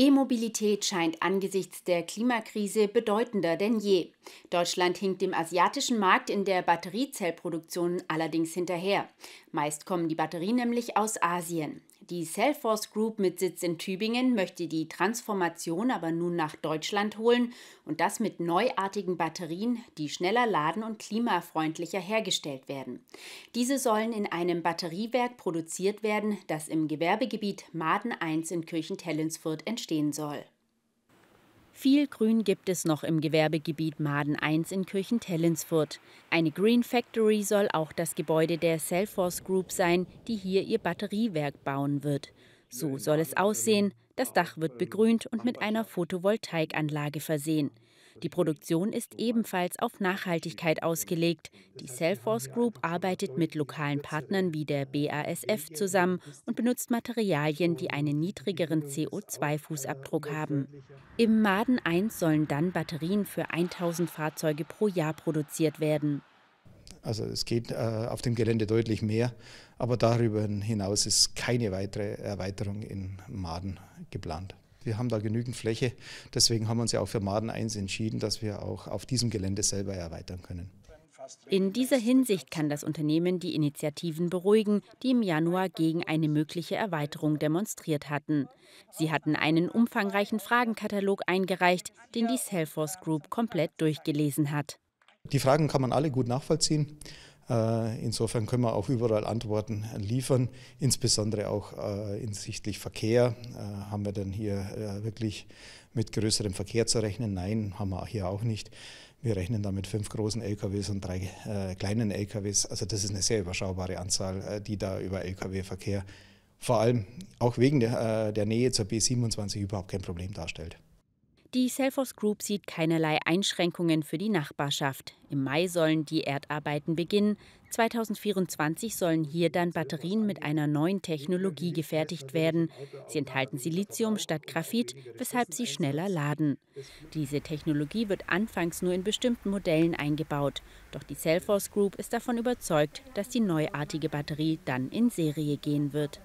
E-Mobilität scheint angesichts der Klimakrise bedeutender denn je. Deutschland hinkt dem asiatischen Markt in der Batteriezellproduktion allerdings hinterher. Meist kommen die Batterien nämlich aus Asien. Die Cellforce Group mit Sitz in Tübingen möchte die Transformation aber nun nach Deutschland holen und das mit neuartigen Batterien, die schneller laden und klimafreundlicher hergestellt werden. Diese sollen in einem Batteriewerk produziert werden, das im Gewerbegebiet Maden 1 in Kirchentellensfurt entstehen soll. Viel Grün gibt es noch im Gewerbegebiet Maden 1 in Kirchentellensfurt. Eine Green Factory soll auch das Gebäude der Cellforce Group sein, die hier ihr Batteriewerk bauen wird. So soll es aussehen. Das Dach wird begrünt und mit einer Photovoltaikanlage versehen. Die Produktion ist ebenfalls auf Nachhaltigkeit ausgelegt. Die Cellforce Group arbeitet mit lokalen Partnern wie der BASF zusammen und benutzt Materialien, die einen niedrigeren CO2-Fußabdruck haben. Im Maden 1 sollen dann Batterien für 1000 Fahrzeuge pro Jahr produziert werden. Also es geht äh, auf dem Gelände deutlich mehr, aber darüber hinaus ist keine weitere Erweiterung in Maden geplant. Wir haben da genügend Fläche, deswegen haben wir uns ja auch für Maden 1 entschieden, dass wir auch auf diesem Gelände selber erweitern können. In dieser Hinsicht kann das Unternehmen die Initiativen beruhigen, die im Januar gegen eine mögliche Erweiterung demonstriert hatten. Sie hatten einen umfangreichen Fragenkatalog eingereicht, den die Cellforce Group komplett durchgelesen hat. Die Fragen kann man alle gut nachvollziehen. Äh, insofern können wir auch überall Antworten liefern, insbesondere auch äh, hinsichtlich Verkehr. Äh, haben wir denn hier wirklich mit größerem Verkehr zu rechnen? Nein, haben wir hier auch nicht. Wir rechnen da mit fünf großen LKWs und drei kleinen LKWs. Also das ist eine sehr überschaubare Anzahl, die da über LKW-Verkehr vor allem auch wegen der, der Nähe zur B27 überhaupt kein Problem darstellt. Die Cellforce Group sieht keinerlei Einschränkungen für die Nachbarschaft. Im Mai sollen die Erdarbeiten beginnen. 2024 sollen hier dann Batterien mit einer neuen Technologie gefertigt werden. Sie enthalten Silizium statt Graphit, weshalb sie schneller laden. Diese Technologie wird anfangs nur in bestimmten Modellen eingebaut. Doch die Cellforce Group ist davon überzeugt, dass die neuartige Batterie dann in Serie gehen wird.